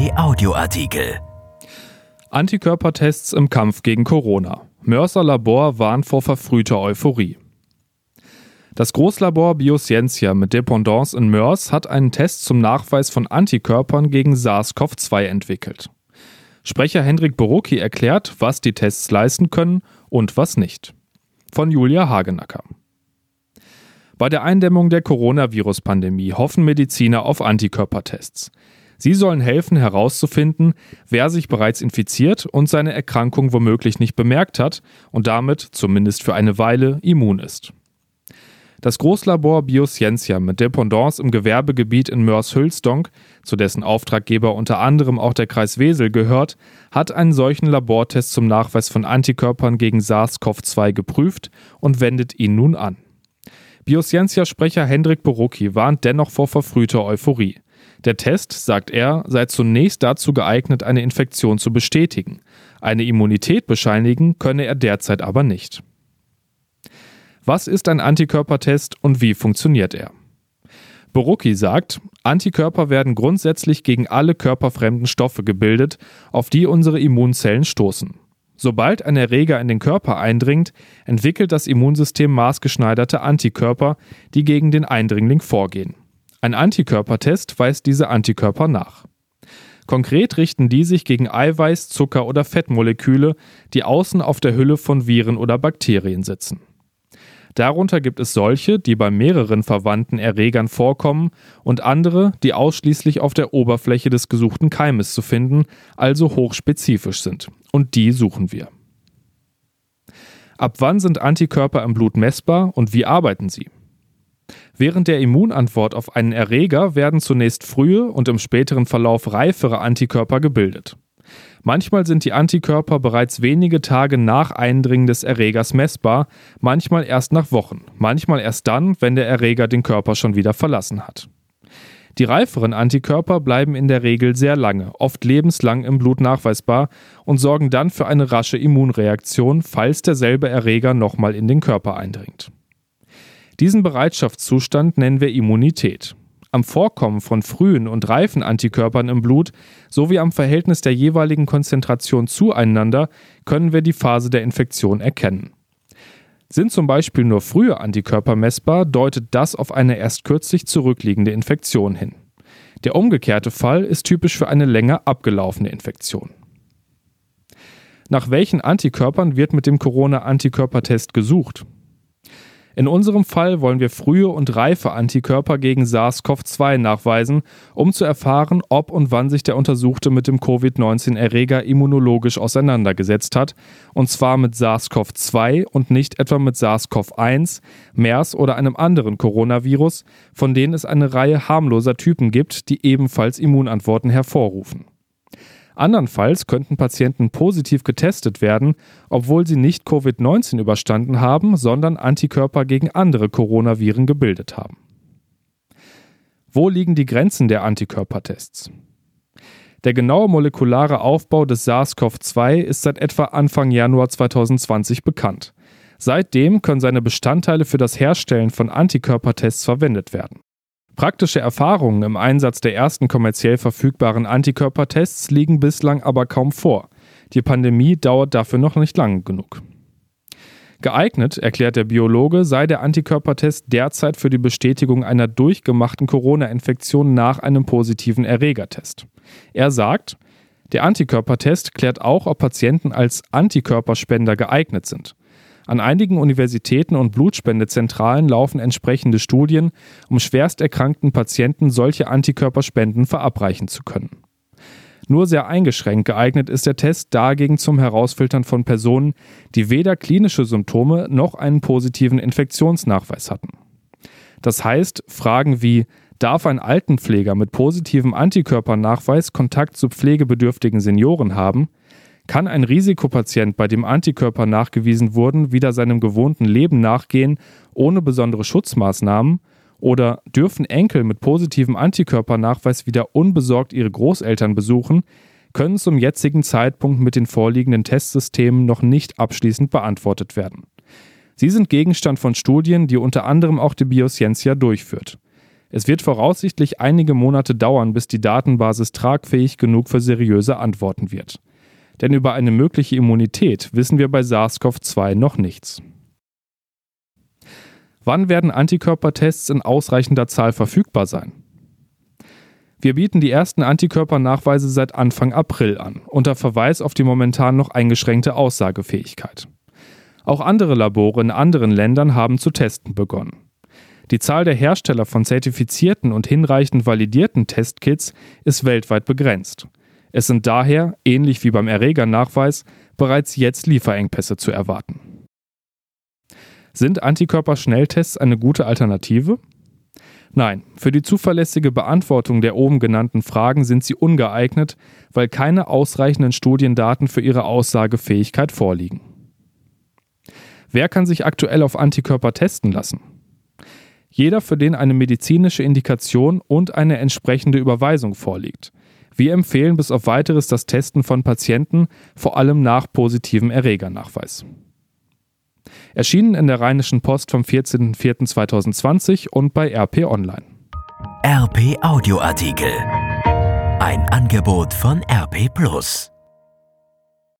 Kai Audioartikel. Antikörpertests im Kampf gegen Corona. Mörser Labor warnt vor verfrühter Euphorie. Das Großlabor Bioscientia mit Dependance in Mörs hat einen Test zum Nachweis von Antikörpern gegen SARS-CoV-2 entwickelt. Sprecher Hendrik Borocki erklärt, was die Tests leisten können und was nicht. Von Julia Hagenacker. Bei der Eindämmung der Coronavirus-Pandemie hoffen Mediziner auf Antikörpertests. Sie sollen helfen herauszufinden, wer sich bereits infiziert und seine Erkrankung womöglich nicht bemerkt hat und damit, zumindest für eine Weile, immun ist. Das Großlabor Bioscientia mit Dependance im Gewerbegebiet in Mörs-Hülsdonk, zu dessen Auftraggeber unter anderem auch der Kreis Wesel gehört, hat einen solchen Labortest zum Nachweis von Antikörpern gegen SARS-CoV-2 geprüft und wendet ihn nun an. Bioscientia-Sprecher Hendrik Borocki warnt dennoch vor verfrühter Euphorie. Der Test, sagt er, sei zunächst dazu geeignet, eine Infektion zu bestätigen. Eine Immunität bescheinigen könne er derzeit aber nicht. Was ist ein Antikörpertest und wie funktioniert er? Borocki sagt, Antikörper werden grundsätzlich gegen alle körperfremden Stoffe gebildet, auf die unsere Immunzellen stoßen. Sobald ein Erreger in den Körper eindringt, entwickelt das Immunsystem maßgeschneiderte Antikörper, die gegen den Eindringling vorgehen. Ein Antikörpertest weist diese Antikörper nach. Konkret richten die sich gegen Eiweiß, Zucker oder Fettmoleküle, die außen auf der Hülle von Viren oder Bakterien sitzen. Darunter gibt es solche, die bei mehreren verwandten Erregern vorkommen und andere, die ausschließlich auf der Oberfläche des gesuchten Keimes zu finden, also hochspezifisch sind. Und die suchen wir. Ab wann sind Antikörper im Blut messbar und wie arbeiten sie? Während der Immunantwort auf einen Erreger werden zunächst frühe und im späteren Verlauf reifere Antikörper gebildet. Manchmal sind die Antikörper bereits wenige Tage nach Eindringen des Erregers messbar, manchmal erst nach Wochen, manchmal erst dann, wenn der Erreger den Körper schon wieder verlassen hat. Die reiferen Antikörper bleiben in der Regel sehr lange, oft lebenslang im Blut nachweisbar und sorgen dann für eine rasche Immunreaktion, falls derselbe Erreger nochmal in den Körper eindringt. Diesen Bereitschaftszustand nennen wir Immunität am Vorkommen von frühen und reifen Antikörpern im Blut sowie am Verhältnis der jeweiligen Konzentration zueinander können wir die Phase der Infektion erkennen. Sind zum Beispiel nur frühe Antikörper messbar, deutet das auf eine erst kürzlich zurückliegende Infektion hin. Der umgekehrte Fall ist typisch für eine länger abgelaufene Infektion. Nach welchen Antikörpern wird mit dem Corona-Antikörpertest gesucht? In unserem Fall wollen wir frühe und reife Antikörper gegen SARS-CoV-2 nachweisen, um zu erfahren, ob und wann sich der Untersuchte mit dem Covid-19-Erreger immunologisch auseinandergesetzt hat, und zwar mit SARS-CoV-2 und nicht etwa mit SARS-CoV-1, MERS oder einem anderen Coronavirus, von denen es eine Reihe harmloser Typen gibt, die ebenfalls Immunantworten hervorrufen. Andernfalls könnten Patienten positiv getestet werden, obwohl sie nicht Covid-19 überstanden haben, sondern Antikörper gegen andere Coronaviren gebildet haben. Wo liegen die Grenzen der Antikörpertests? Der genaue molekulare Aufbau des SARS-CoV-2 ist seit etwa Anfang Januar 2020 bekannt. Seitdem können seine Bestandteile für das Herstellen von Antikörpertests verwendet werden. Praktische Erfahrungen im Einsatz der ersten kommerziell verfügbaren Antikörpertests liegen bislang aber kaum vor. Die Pandemie dauert dafür noch nicht lang genug. Geeignet, erklärt der Biologe, sei der Antikörpertest derzeit für die Bestätigung einer durchgemachten Corona-Infektion nach einem positiven Erregertest. Er sagt, der Antikörpertest klärt auch, ob Patienten als Antikörperspender geeignet sind. An einigen Universitäten und Blutspendezentralen laufen entsprechende Studien, um schwerst erkrankten Patienten solche Antikörperspenden verabreichen zu können. Nur sehr eingeschränkt geeignet ist der Test dagegen zum Herausfiltern von Personen, die weder klinische Symptome noch einen positiven Infektionsnachweis hatten. Das heißt, Fragen wie Darf ein Altenpfleger mit positivem Antikörpernachweis Kontakt zu pflegebedürftigen Senioren haben? Kann ein Risikopatient, bei dem Antikörper nachgewiesen wurden, wieder seinem gewohnten Leben nachgehen, ohne besondere Schutzmaßnahmen? Oder dürfen Enkel mit positivem Antikörpernachweis wieder unbesorgt ihre Großeltern besuchen? können zum jetzigen Zeitpunkt mit den vorliegenden Testsystemen noch nicht abschließend beantwortet werden. Sie sind Gegenstand von Studien, die unter anderem auch die Bioscientia durchführt. Es wird voraussichtlich einige Monate dauern, bis die Datenbasis tragfähig genug für seriöse Antworten wird. Denn über eine mögliche Immunität wissen wir bei SARS-CoV-2 noch nichts. Wann werden Antikörpertests in ausreichender Zahl verfügbar sein? Wir bieten die ersten Antikörpernachweise seit Anfang April an, unter Verweis auf die momentan noch eingeschränkte Aussagefähigkeit. Auch andere Labore in anderen Ländern haben zu testen begonnen. Die Zahl der Hersteller von zertifizierten und hinreichend validierten Testkits ist weltweit begrenzt. Es sind daher, ähnlich wie beim Erregernachweis, bereits jetzt Lieferengpässe zu erwarten. Sind Antikörperschnelltests eine gute Alternative? Nein, für die zuverlässige Beantwortung der oben genannten Fragen sind sie ungeeignet, weil keine ausreichenden Studiendaten für ihre Aussagefähigkeit vorliegen. Wer kann sich aktuell auf Antikörper testen lassen? Jeder, für den eine medizinische Indikation und eine entsprechende Überweisung vorliegt. Wir empfehlen bis auf weiteres das Testen von Patienten, vor allem nach positivem Erregernachweis. Erschienen in der Rheinischen Post vom 14.04.2020 und bei RP Online. RP Audioartikel. Ein Angebot von RP Plus.